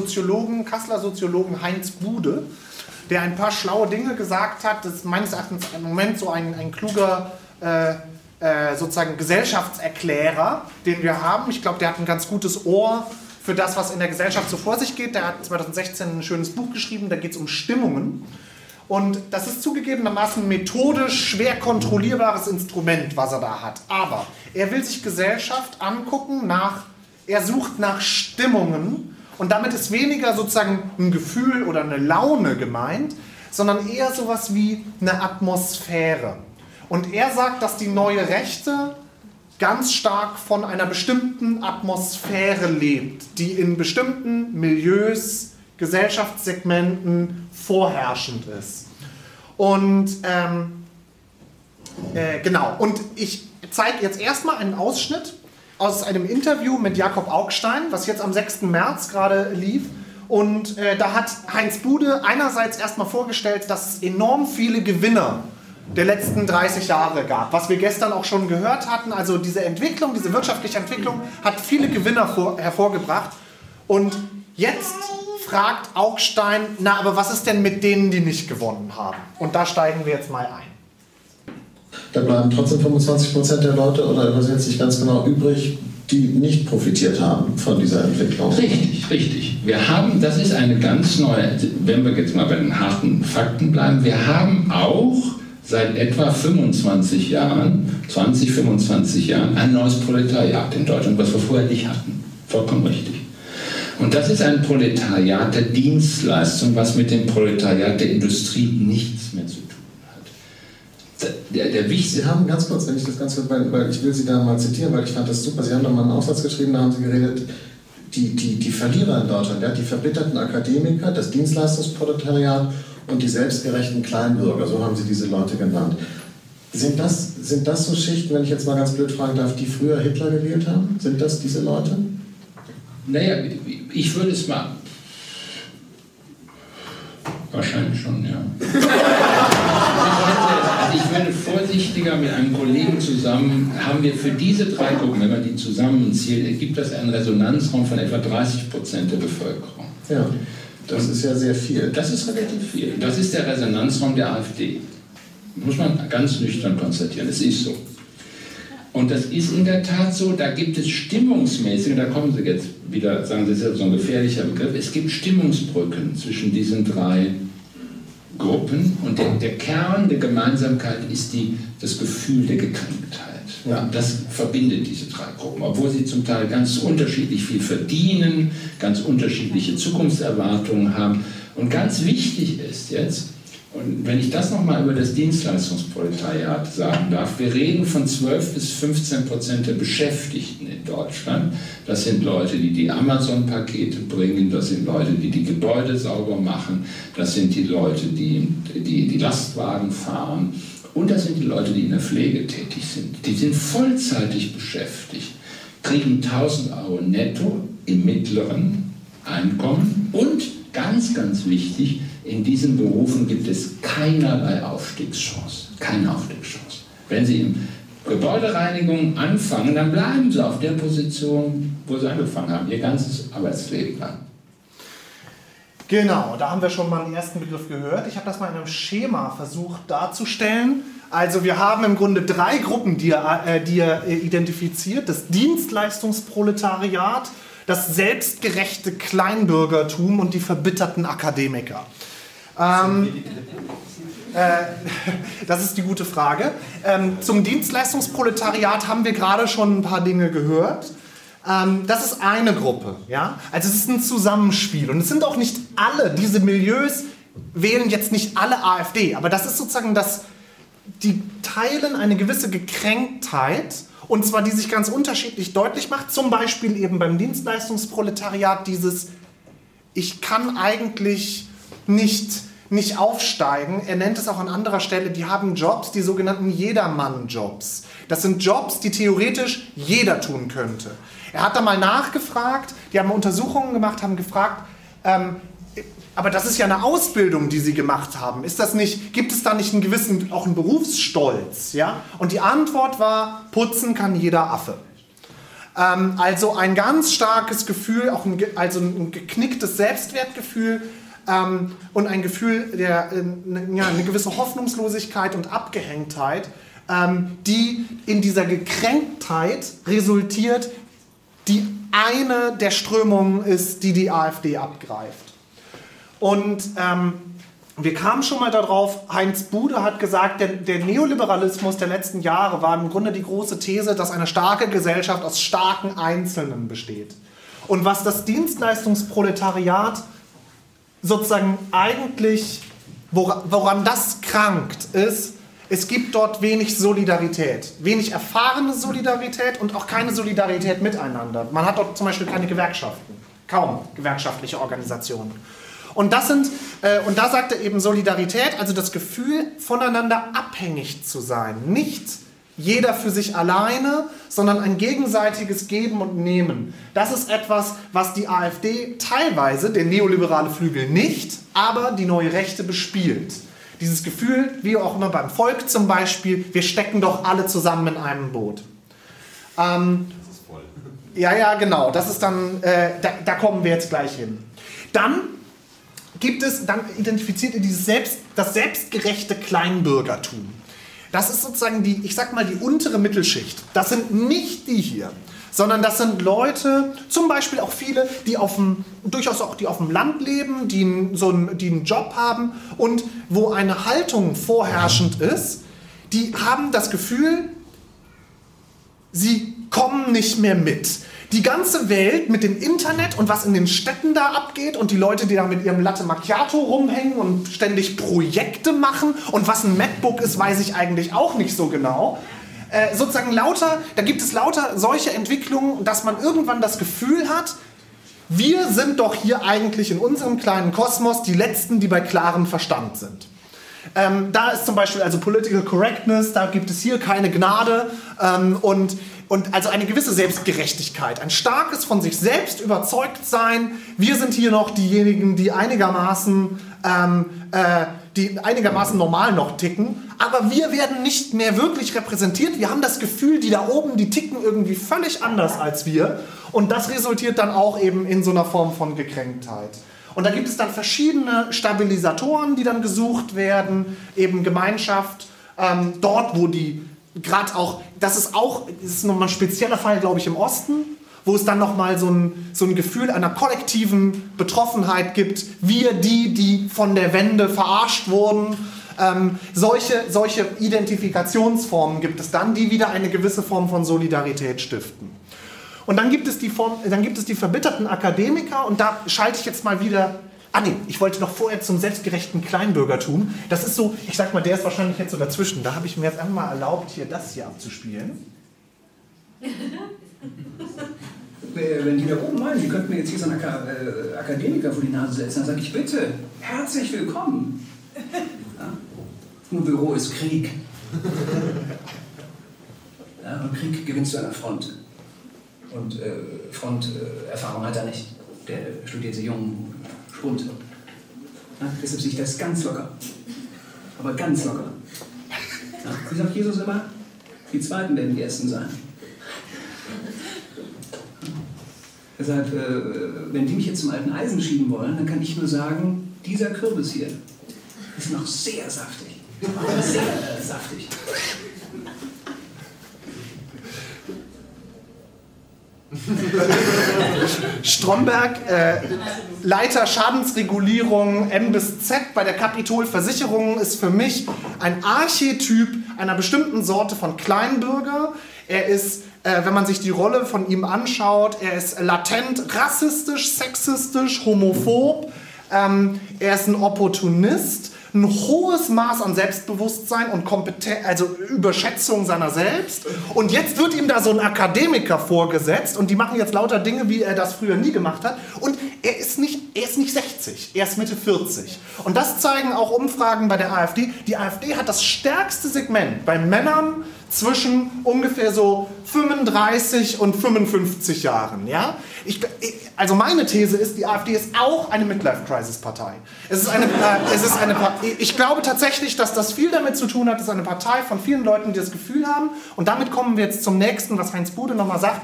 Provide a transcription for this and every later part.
Soziologen, Kasseler Soziologen Heinz Bude, der ein paar schlaue Dinge gesagt hat. Das ist meines Erachtens im Moment so ein, ein kluger äh, äh, sozusagen Gesellschaftserklärer, den wir haben. Ich glaube, der hat ein ganz gutes Ohr für das, was in der Gesellschaft so vor sich geht. Der hat 2016 ein schönes Buch geschrieben, da geht es um Stimmungen. Und das ist zugegebenermaßen methodisch schwer kontrollierbares Instrument, was er da hat. Aber er will sich Gesellschaft angucken nach, er sucht nach Stimmungen und damit ist weniger sozusagen ein Gefühl oder eine Laune gemeint, sondern eher sowas wie eine Atmosphäre. Und er sagt, dass die neue Rechte ganz stark von einer bestimmten Atmosphäre lebt, die in bestimmten Milieus, Gesellschaftssegmenten vorherrschend ist. Und ähm, äh, genau, und ich zeige jetzt erstmal einen Ausschnitt aus einem Interview mit Jakob Augstein, was jetzt am 6. März gerade lief. Und äh, da hat Heinz Bude einerseits erstmal vorgestellt, dass es enorm viele Gewinner der letzten 30 Jahre gab, was wir gestern auch schon gehört hatten. Also diese Entwicklung, diese wirtschaftliche Entwicklung hat viele Gewinner vor, hervorgebracht. Und jetzt fragt Augstein, na, aber was ist denn mit denen, die nicht gewonnen haben? Und da steigen wir jetzt mal ein. Da bleiben trotzdem 25 Prozent der Leute oder übersetzt sich ganz genau übrig, die nicht profitiert haben von dieser Entwicklung. Richtig, richtig. Wir haben, das ist eine ganz neue, wenn wir jetzt mal bei den harten Fakten bleiben, wir haben auch seit etwa 25 Jahren, 20, 25 Jahren, ein neues Proletariat in Deutschland, was wir vorher nicht hatten. Vollkommen richtig. Und das ist ein Proletariat der Dienstleistung, was mit dem Proletariat der Industrie nichts mehr zu tun hat. Der, der Sie haben ganz kurz, wenn ich das Ganze, weil, weil ich will Sie da mal zitieren, weil ich fand das super. Sie haben da mal einen Aufsatz geschrieben, da haben Sie geredet, die, die, die Verlierer in Deutschland, ja, die verbitterten Akademiker, das Dienstleistungsproletariat und die selbstgerechten Kleinbürger, so haben sie diese Leute genannt. Sind das, sind das so Schichten, wenn ich jetzt mal ganz blöd fragen darf, die früher Hitler gewählt haben? Sind das diese Leute? Naja, ich würde es mal. Wahrscheinlich schon, ja. Ich würde vorsichtiger mit einem Kollegen zusammen, haben wir für diese drei Gruppen, wenn man die zusammenzählt, ergibt das einen Resonanzraum von etwa 30 Prozent der Bevölkerung. Ja. Das ist ja sehr viel. Das ist relativ viel. Das ist der Resonanzraum der AfD. Muss man ganz nüchtern konstatieren. Es ist so. Und das ist in der Tat so, da gibt es stimmungsmäßig, da kommen Sie jetzt wieder, sagen Sie, das ist so ein gefährlicher Begriff, es gibt Stimmungsbrücken zwischen diesen drei Gruppen und der, der Kern der Gemeinsamkeit ist die, das Gefühl der Gekränktheit. Ja, das verbindet diese drei Gruppen, obwohl sie zum Teil ganz unterschiedlich viel verdienen, ganz unterschiedliche Zukunftserwartungen haben. Und ganz wichtig ist jetzt, und wenn ich das nochmal über das Dienstleistungsproletariat sagen darf, wir reden von 12 bis 15 Prozent der Beschäftigten in Deutschland. Das sind Leute, die die Amazon-Pakete bringen, das sind Leute, die die Gebäude sauber machen, das sind die Leute, die die, die Lastwagen fahren und das sind die Leute, die in der Pflege tätig sind. Die sind vollzeitig beschäftigt, kriegen 1000 Euro netto im mittleren Einkommen und ganz, ganz wichtig, in diesen Berufen gibt es keinerlei Aufstiegschance. Keine Aufstiegschance. Wenn Sie in Gebäudereinigung anfangen, dann bleiben Sie auf der Position, wo Sie angefangen haben, Ihr ganzes Arbeitsleben lang. Genau, da haben wir schon mal einen ersten Begriff gehört. Ich habe das mal in einem Schema versucht darzustellen. Also wir haben im Grunde drei Gruppen, die er, äh, die er äh, identifiziert. Das Dienstleistungsproletariat, das selbstgerechte Kleinbürgertum und die verbitterten Akademiker. Ähm, äh, das ist die gute Frage. Ähm, zum Dienstleistungsproletariat haben wir gerade schon ein paar Dinge gehört. Ähm, das ist eine Gruppe. Ja? Also es ist ein Zusammenspiel. Und es sind auch nicht alle, diese Milieus wählen jetzt nicht alle AfD, aber das ist sozusagen das, die teilen eine gewisse Gekränktheit, und zwar die sich ganz unterschiedlich deutlich macht, zum Beispiel eben beim Dienstleistungsproletariat dieses, ich kann eigentlich nicht, nicht aufsteigen. Er nennt es auch an anderer Stelle, die haben Jobs, die sogenannten Jedermann-Jobs. Das sind Jobs, die theoretisch jeder tun könnte. Er hat da mal nachgefragt, die haben Untersuchungen gemacht, haben gefragt, ähm, aber das ist ja eine Ausbildung, die sie gemacht haben. Ist das nicht, gibt es da nicht einen gewissen, auch einen Berufsstolz? Ja? Und die Antwort war, putzen kann jeder Affe. Ähm, also ein ganz starkes Gefühl, auch ein, also ein geknicktes Selbstwertgefühl ähm, und ein Gefühl der äh, ja, eine gewisse Hoffnungslosigkeit und Abgehängtheit, ähm, die in dieser Gekränktheit resultiert, die eine der Strömungen ist, die die AfD abgreift. Und ähm, wir kamen schon mal darauf, Heinz Bude hat gesagt, der, der, Neoliberalismus der letzten Jahre war im Grunde die große These, dass eine starke Gesellschaft aus starken Einzelnen besteht. Und was das Dienstleistungsproletariat sozusagen eigentlich, woran, woran das krankt, ist, es gibt dort wenig Solidarität, wenig erfahrene Solidarität und auch keine Solidarität miteinander. Man hat dort zum Beispiel keine Gewerkschaften, kaum gewerkschaftliche Organisationen. Und das sind, äh, und da sagt er eben Solidarität, also das Gefühl, voneinander abhängig zu sein. Nicht jeder für sich alleine, sondern ein gegenseitiges Geben und Nehmen. Das ist etwas, was die AfD teilweise, der neoliberale Flügel nicht, aber die neue Rechte bespielt. Dieses Gefühl, wie auch immer beim Volk zum Beispiel, wir stecken doch alle zusammen in einem Boot. Ähm, das ist voll. Ja, ja, genau. Das ist dann, äh, da, da kommen wir jetzt gleich hin. Dann gibt es, dann identifiziert ihr dieses Selbst, das selbstgerechte Kleinbürgertum. Das ist sozusagen die, ich sag mal, die untere Mittelschicht. Das sind nicht die hier, sondern das sind Leute, zum Beispiel auch viele, die auf dem, durchaus auch die auf dem Land leben, die, so einen, die einen Job haben und wo eine Haltung vorherrschend ist, die haben das Gefühl, sie kommen nicht mehr mit die ganze Welt mit dem Internet und was in den Städten da abgeht und die Leute, die da mit ihrem Latte Macchiato rumhängen und ständig Projekte machen und was ein MacBook ist, weiß ich eigentlich auch nicht so genau. Äh, sozusagen lauter, da gibt es lauter solche Entwicklungen, dass man irgendwann das Gefühl hat, wir sind doch hier eigentlich in unserem kleinen Kosmos die Letzten, die bei klarem Verstand sind. Ähm, da ist zum Beispiel also Political Correctness, da gibt es hier keine Gnade ähm, und und also eine gewisse Selbstgerechtigkeit, ein starkes von sich selbst überzeugt sein. Wir sind hier noch diejenigen, die einigermaßen, ähm, äh, die einigermaßen normal noch ticken, aber wir werden nicht mehr wirklich repräsentiert. Wir haben das Gefühl, die da oben, die ticken irgendwie völlig anders als wir. Und das resultiert dann auch eben in so einer Form von Gekränktheit. Und da gibt es dann verschiedene Stabilisatoren, die dann gesucht werden, eben Gemeinschaft, ähm, dort, wo die gerade auch, das ist auch, das ist nochmal ein spezieller Fall, glaube ich, im Osten, wo es dann nochmal so ein, so ein Gefühl einer kollektiven Betroffenheit gibt. Wir, die, die von der Wende verarscht wurden. Ähm, solche, solche Identifikationsformen gibt es dann, die wieder eine gewisse Form von Solidarität stiften. Und dann gibt es die, Form, dann gibt es die verbitterten Akademiker und da schalte ich jetzt mal wieder Ah nee, ich wollte noch vorher zum selbstgerechten Kleinbürgertum. Das ist so, ich sag mal, der ist wahrscheinlich jetzt so dazwischen. Da habe ich mir jetzt einmal erlaubt, hier das hier abzuspielen. Wenn die da oben meinen, die könnten mir jetzt hier so einen äh, Akademiker vor die Nase setzen, dann sage ich bitte, herzlich willkommen. Ja? Im Büro ist Krieg. Ja, und Krieg gewinnst du an der Front. Und äh, Fronterfahrung äh, hat er nicht. Der studiert sie Grund. Ja, deshalb sehe ich das ganz locker. Aber ganz locker. Ja, wie sagt Jesus immer? Die Zweiten werden die Ersten sein. Deshalb, äh, wenn die mich jetzt zum alten Eisen schieben wollen, dann kann ich nur sagen, dieser Kürbis hier ist noch sehr saftig. Sehr saftig. Stromberg, äh, Leiter Schadensregulierung M bis Z bei der Capitol Versicherungen, ist für mich ein Archetyp einer bestimmten Sorte von Kleinbürger. Er ist, äh, wenn man sich die Rolle von ihm anschaut, er ist latent rassistisch, sexistisch, homophob. Ähm, er ist ein Opportunist ein hohes Maß an Selbstbewusstsein und Kompetenz, also Überschätzung seiner selbst. Und jetzt wird ihm da so ein Akademiker vorgesetzt und die machen jetzt lauter Dinge, wie er das früher nie gemacht hat. Und er ist nicht, er ist nicht 60, er ist Mitte 40. Und das zeigen auch Umfragen bei der AfD. Die AfD hat das stärkste Segment bei Männern zwischen ungefähr so 35 und 55 Jahren. Ja? Ich, also meine These ist, die AfD ist auch eine Midlife-Crisis-Partei. Es ist eine, äh, es ist eine, ich glaube tatsächlich, dass das viel damit zu tun hat, ist eine Partei von vielen Leuten, die das Gefühl haben, und damit kommen wir jetzt zum nächsten, was Heinz Bude nochmal sagt,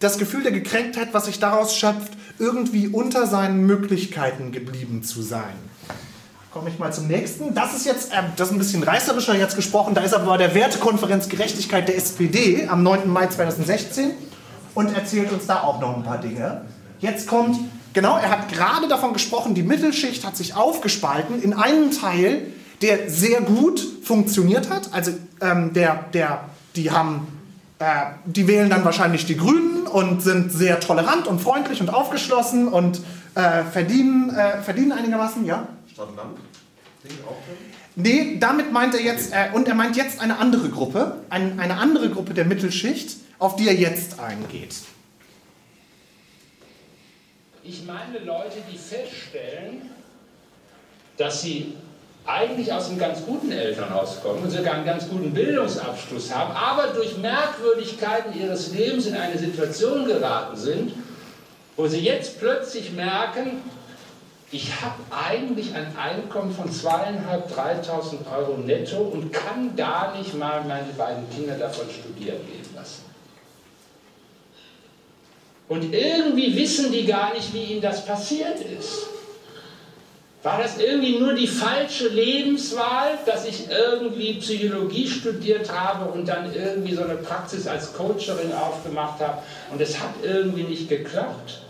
das Gefühl der Gekränktheit, was sich daraus schöpft, irgendwie unter seinen Möglichkeiten geblieben zu sein. Komme ich mal zum nächsten. Das ist jetzt, äh, das ist ein bisschen reißerischer jetzt gesprochen, da ist aber der Wertekonferenz Gerechtigkeit der SPD am 9. Mai 2016 und erzählt uns da auch noch ein paar Dinge. Jetzt kommt, genau, er hat gerade davon gesprochen, die Mittelschicht hat sich aufgespalten in einen Teil, der sehr gut funktioniert hat. Also ähm, der, der, die haben, äh, die wählen dann wahrscheinlich die Grünen und sind sehr tolerant und freundlich und aufgeschlossen und äh, verdienen, äh, verdienen einigermaßen, ja? Stadt-Land? Nee, damit meint er jetzt, äh, und er meint jetzt eine andere Gruppe, ein, eine andere Gruppe der Mittelschicht, auf die er jetzt eingeht. Ich meine Leute, die feststellen, dass sie eigentlich aus einem ganz guten Elternhaus kommen und sogar einen ganz guten Bildungsabschluss haben, aber durch Merkwürdigkeiten ihres Lebens in eine Situation geraten sind, wo sie jetzt plötzlich merken, ich habe eigentlich ein Einkommen von 2.500, 3.000 Euro netto und kann gar nicht mal meine beiden Kinder davon studieren gehen lassen. Und irgendwie wissen die gar nicht, wie ihnen das passiert ist. War das irgendwie nur die falsche Lebenswahl, dass ich irgendwie Psychologie studiert habe und dann irgendwie so eine Praxis als Coacherin aufgemacht habe und es hat irgendwie nicht geklappt?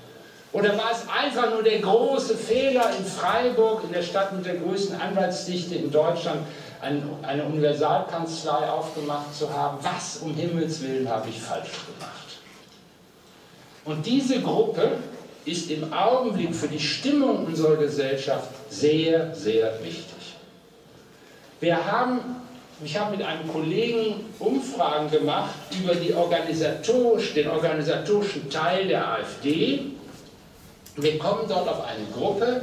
Oder war es einfach nur der große Fehler in Freiburg, in der Stadt mit der größten Anwaltsdichte in Deutschland, eine Universalkanzlei aufgemacht zu haben? Was um Himmels Willen habe ich falsch gemacht? Und diese Gruppe ist im Augenblick für die Stimmung unserer Gesellschaft sehr, sehr wichtig. Wir haben, ich habe mit einem Kollegen Umfragen gemacht über organisatorisch, den organisatorischen Teil der AfD. Wir kommen dort auf eine Gruppe,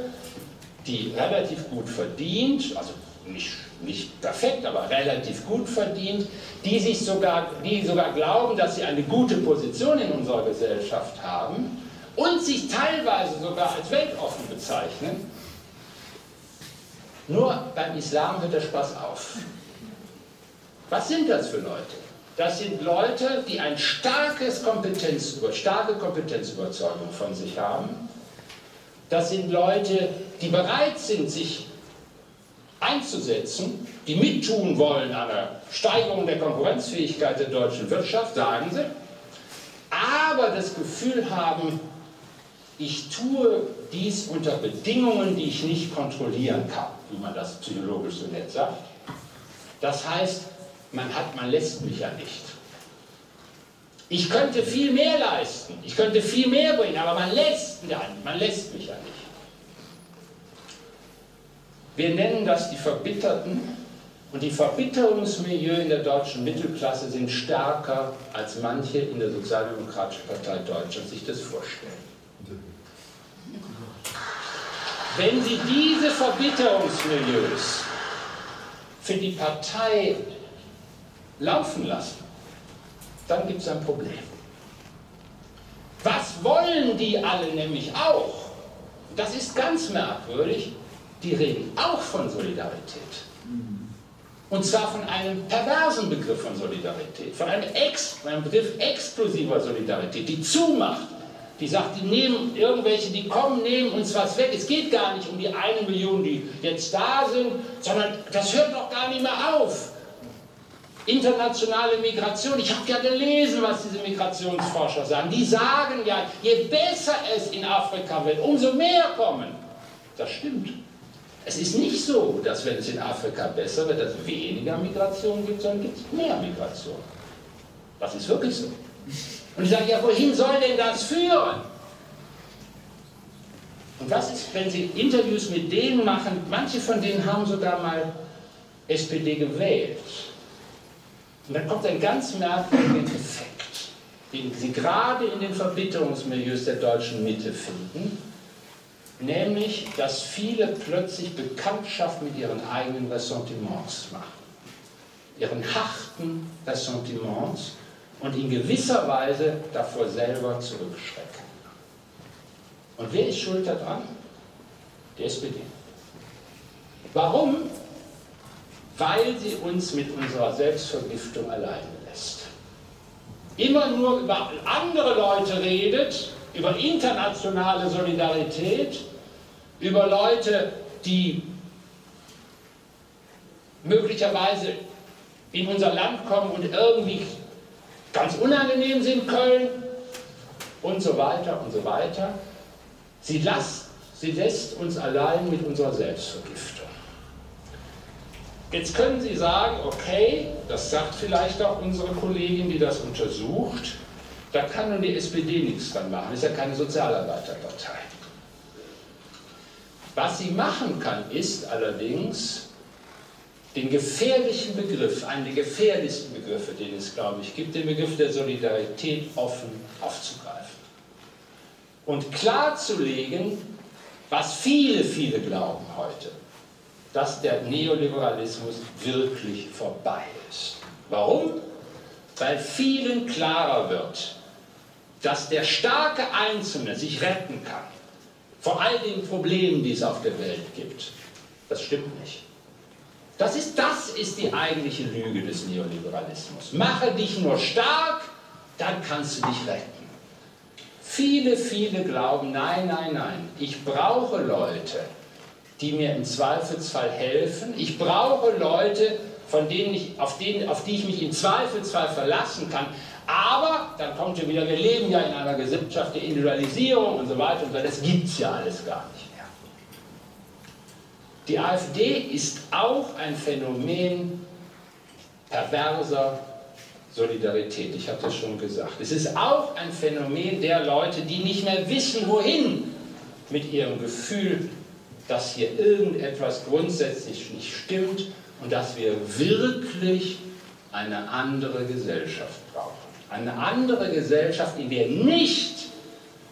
die relativ gut verdient, also nicht, nicht perfekt, aber relativ gut verdient, die, sich sogar, die sogar glauben, dass sie eine gute Position in unserer Gesellschaft haben und sich teilweise sogar als weltoffen bezeichnen. Nur beim Islam hört der Spaß auf. Was sind das für Leute? Das sind Leute, die eine starkes Kompetenz, starke Kompetenzüberzeugung von sich haben. Das sind Leute, die bereit sind, sich einzusetzen, die mittun wollen an der Steigerung der Konkurrenzfähigkeit der deutschen Wirtschaft, sagen sie, aber das Gefühl haben, ich tue dies unter Bedingungen, die ich nicht kontrollieren kann, wie man das psychologisch so nett sagt. Das heißt, man, hat, man lässt mich ja nicht. Ich könnte viel mehr leisten, ich könnte viel mehr bringen, aber man lässt, man lässt mich ja nicht. Wir nennen das die Verbitterten und die Verbitterungsmilieu in der deutschen Mittelklasse sind stärker, als manche in der Sozialdemokratischen Partei Deutschland sich das vorstellen. Wenn Sie diese Verbitterungsmilieus für die Partei laufen lassen, dann gibt es ein Problem. Was wollen die alle nämlich auch? Das ist ganz merkwürdig. Die reden auch von Solidarität. Und zwar von einem perversen Begriff von Solidarität, von einem, Ex, einem Begriff explosiver Solidarität, die zumacht, die sagt, die nehmen irgendwelche, die kommen, nehmen uns was weg. Es geht gar nicht um die eine Million, die jetzt da sind, sondern das hört doch gar nicht mehr auf. Internationale Migration, ich habe ja gelesen, was diese Migrationsforscher sagen. Die sagen ja, je besser es in Afrika wird, umso mehr kommen. Das stimmt. Es ist nicht so, dass wenn es in Afrika besser wird, dass weniger Migration gibt, sondern gibt es mehr Migration. Das ist wirklich so. Und ich sage, ja, wohin soll denn das führen? Und was ist, wenn Sie Interviews mit denen machen, manche von denen haben sogar mal SPD gewählt. Und dann kommt ein ganz merkwürdiger Effekt, den Sie gerade in den Verbitterungsmilieus der deutschen Mitte finden, nämlich, dass viele plötzlich Bekanntschaft mit ihren eigenen Ressentiments machen, ihren harten Ressentiments und in gewisser Weise davor selber zurückschrecken. Und wer ist schuld daran? Die SPD. Warum? Weil sie uns mit unserer Selbstvergiftung alleine lässt. immer nur über andere Leute redet, über internationale Solidarität, über Leute, die möglicherweise in unser Land kommen und irgendwie ganz unangenehm sind, Köln und so weiter und so weiter. Sie, lässt, sie lässt uns allein mit unserer Selbstvergiftung. Jetzt können Sie sagen, okay, das sagt vielleicht auch unsere Kollegin, die das untersucht, da kann nun die SPD nichts dran machen, ist ja keine Sozialarbeiterpartei. Was sie machen kann, ist allerdings, den gefährlichen Begriff, einen der gefährlichsten Begriffe, den es, glaube ich, gibt, den Begriff der Solidarität offen aufzugreifen. Und klarzulegen, was viele, viele glauben heute, dass der Neoliberalismus wirklich vorbei ist. Warum? Weil vielen klarer wird, dass der starke Einzelne sich retten kann vor all den Problemen, die es auf der Welt gibt. Das stimmt nicht. Das ist, das ist die eigentliche Lüge des Neoliberalismus. Mache dich nur stark, dann kannst du dich retten. Viele, viele glauben, nein, nein, nein, ich brauche Leute, die mir im Zweifelsfall helfen. Ich brauche Leute, von denen ich, auf, denen, auf die ich mich im Zweifelsfall verlassen kann. Aber, dann kommt ja wieder, wir leben ja in einer Gesellschaft der Individualisierung und so weiter und so, das gibt es ja alles gar nicht. Die AfD ist auch ein Phänomen perverser Solidarität. Ich hatte es schon gesagt. Es ist auch ein Phänomen der Leute, die nicht mehr wissen, wohin mit ihrem Gefühl, dass hier irgendetwas grundsätzlich nicht stimmt und dass wir wirklich eine andere Gesellschaft brauchen. Eine andere Gesellschaft, in der nicht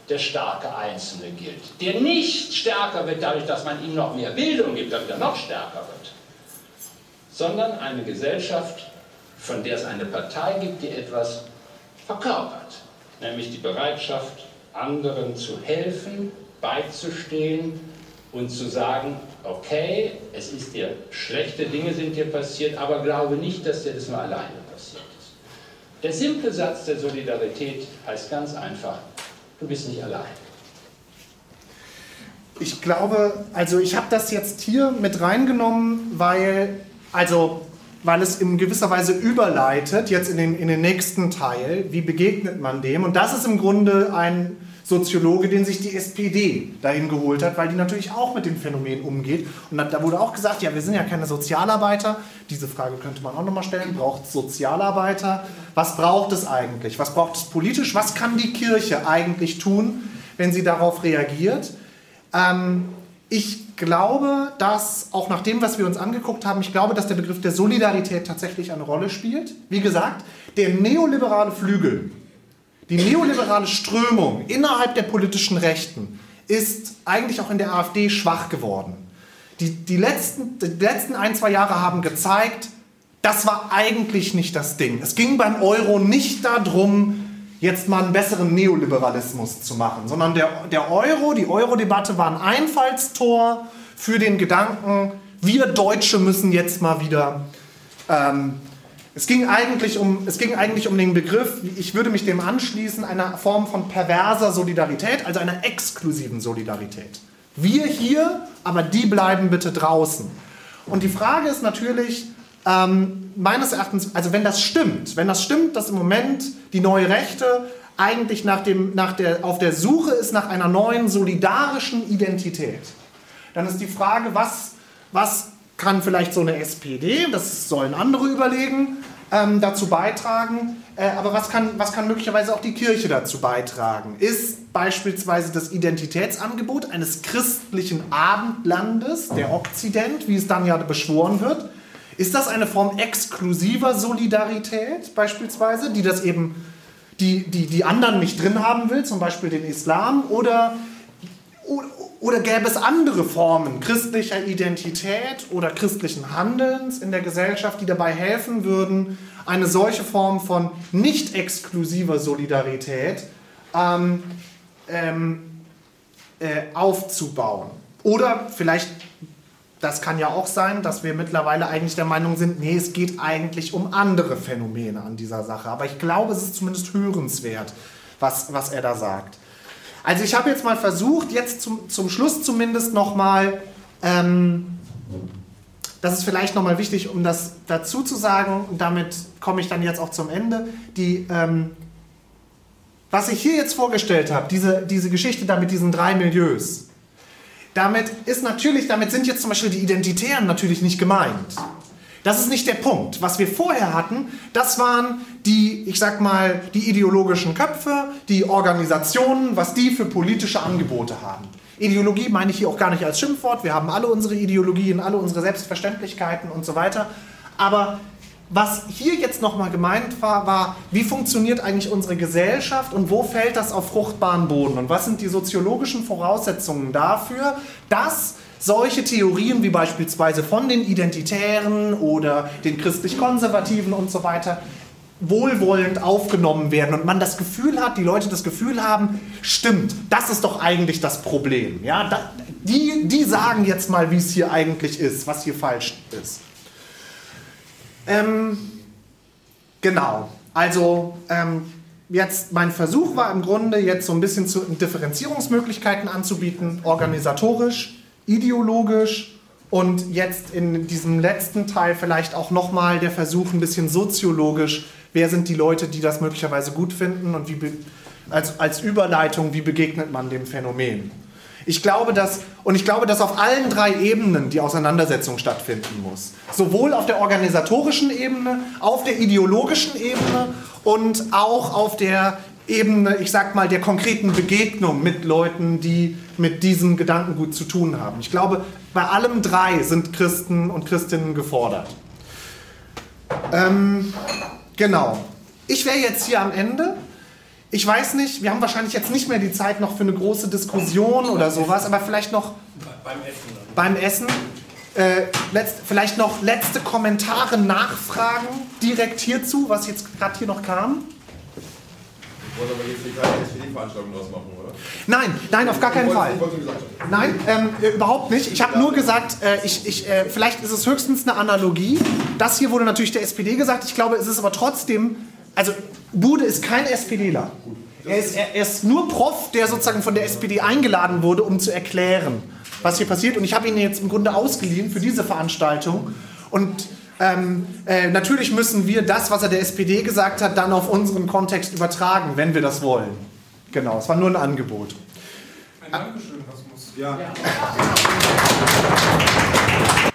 der starke Einzelne gilt, der nicht stärker wird dadurch, dass man ihm noch mehr Bildung gibt, damit er noch stärker wird, sondern eine Gesellschaft, von der es eine Partei gibt, die etwas verkörpert, nämlich die Bereitschaft, anderen zu helfen, beizustehen und zu sagen, okay, es ist dir, schlechte Dinge sind dir passiert, aber glaube nicht, dass dir das nur alleine passiert ist. Der simple Satz der Solidarität heißt ganz einfach, Du bist nicht allein. Ich glaube, also ich habe das jetzt hier mit reingenommen, weil, also, weil es in gewisser Weise überleitet, jetzt in den, in den nächsten Teil, wie begegnet man dem? Und das ist im Grunde ein Soziologe, den sich die SPD dahin geholt hat, weil die natürlich auch mit dem Phänomen umgeht. Und da wurde auch gesagt, ja, wir sind ja keine Sozialarbeiter. Diese Frage könnte man auch nochmal stellen. Braucht es Sozialarbeiter? Was braucht es eigentlich? Was braucht es politisch? Was kann die Kirche eigentlich tun, wenn sie darauf reagiert? Ähm, ich glaube, dass, auch nach dem, was wir uns angeguckt haben, ich glaube, dass der Begriff der Solidarität tatsächlich eine Rolle spielt. Wie gesagt, der neoliberale Flügel die neoliberale Strömung innerhalb der politischen Rechten ist eigentlich auch in der AfD schwach geworden. Die, die, letzten, die letzten ein, zwei Jahre haben gezeigt, das war eigentlich nicht das Ding. Es ging beim Euro nicht darum, jetzt mal einen besseren Neoliberalismus zu machen, sondern der, der Euro, die Euro-Debatte war ein Einfallstor für den Gedanken, wir Deutsche müssen jetzt mal wieder ähm, es ging, eigentlich um, es ging eigentlich um den Begriff, ich würde mich dem anschließen, einer Form von perverser Solidarität, also einer exklusiven Solidarität. Wir hier, aber die bleiben bitte draußen. Und die Frage ist natürlich, ähm, meines Erachtens, also wenn das stimmt, wenn das stimmt, dass im Moment die neue Rechte eigentlich nach dem, nach der, auf der Suche ist nach einer neuen solidarischen Identität, dann ist die Frage, was, was kann vielleicht so eine SPD, das sollen andere überlegen, ähm, dazu beitragen. Äh, aber was kann, was kann möglicherweise auch die Kirche dazu beitragen? Ist beispielsweise das Identitätsangebot eines christlichen Abendlandes, der Okzident, wie es dann ja beschworen wird, ist das eine Form exklusiver Solidarität beispielsweise, die das eben die, die, die anderen nicht drin haben will, zum Beispiel den Islam, oder, oder gäbe es andere Formen christlicher Identität oder christlichen Handelns in der Gesellschaft, die dabei helfen würden, eine solche Form von nicht exklusiver Solidarität ähm, ähm, äh, aufzubauen? Oder vielleicht das kann ja auch sein, dass wir mittlerweile eigentlich der Meinung sind, nee, es geht eigentlich um andere Phänomene an dieser Sache. Aber ich glaube, es ist zumindest hörenswert, was, was er da sagt. Also ich habe jetzt mal versucht, jetzt zum, zum Schluss zumindest nochmal, ähm, das ist vielleicht nochmal wichtig, um das dazu zu sagen, und damit komme ich dann jetzt auch zum Ende, die, ähm, was ich hier jetzt vorgestellt habe, diese, diese Geschichte da mit diesen drei Milieus, damit ist natürlich, damit sind jetzt zum Beispiel die Identitären natürlich nicht gemeint. Das ist nicht der Punkt. Was wir vorher hatten, das waren die, ich sag mal, die ideologischen Köpfe, die Organisationen, was die für politische Angebote haben. Ideologie meine ich hier auch gar nicht als Schimpfwort. Wir haben alle unsere Ideologien, alle unsere Selbstverständlichkeiten und so weiter. Aber was hier jetzt nochmal gemeint war, war, wie funktioniert eigentlich unsere Gesellschaft und wo fällt das auf fruchtbaren Boden? Und was sind die soziologischen Voraussetzungen dafür, dass solche Theorien wie beispielsweise von den Identitären oder den christlich-konservativen und so weiter wohlwollend aufgenommen werden und man das Gefühl hat, die Leute das Gefühl haben, stimmt, das ist doch eigentlich das Problem. Ja, da, die, die sagen jetzt mal, wie es hier eigentlich ist, was hier falsch ist. Ähm, genau. Also ähm, jetzt mein Versuch war im Grunde jetzt so ein bisschen zu Differenzierungsmöglichkeiten anzubieten, organisatorisch, ideologisch und jetzt in diesem letzten Teil vielleicht auch nochmal der Versuch ein bisschen soziologisch, wer sind die Leute, die das möglicherweise gut finden und wie als, als Überleitung, wie begegnet man dem Phänomen. Ich glaube, dass, und ich glaube, dass auf allen drei Ebenen die Auseinandersetzung stattfinden muss. Sowohl auf der organisatorischen Ebene, auf der ideologischen Ebene und auch auf der Ebene, ich sag mal, der konkreten Begegnung mit Leuten, die mit diesem Gedankengut zu tun haben. Ich glaube, bei allem drei sind Christen und Christinnen gefordert. Ähm, genau. Ich wäre jetzt hier am Ende ich weiß nicht, wir haben wahrscheinlich jetzt nicht mehr die Zeit noch für eine große Diskussion oder sowas, aber vielleicht noch beim Essen. Beim Essen. Äh, letzt, vielleicht noch letzte Kommentare, Nachfragen direkt hierzu, was jetzt gerade hier noch kam. Wir wollen aber jetzt hier keine SPD-Veranstaltung draus machen, oder? Nein, nein, auf gar keinen Fall. Nein, ähm, äh, überhaupt nicht. Ich habe nur gesagt, äh, ich, ich, äh, vielleicht ist es höchstens eine Analogie. Das hier wurde natürlich der SPD gesagt. Ich glaube, es ist aber trotzdem also Bude ist kein SPDler. Er ist, er ist nur Prof, der sozusagen von der SPD eingeladen wurde, um zu erklären, was hier passiert. Und ich habe ihn jetzt im Grunde ausgeliehen für diese Veranstaltung. Und ähm, äh, natürlich müssen wir das, was er der SPD gesagt hat, dann auf unseren Kontext übertragen, wenn wir das wollen. Genau, es war nur ein Angebot. Ein Dankeschön, Rasmus. Ja. ja.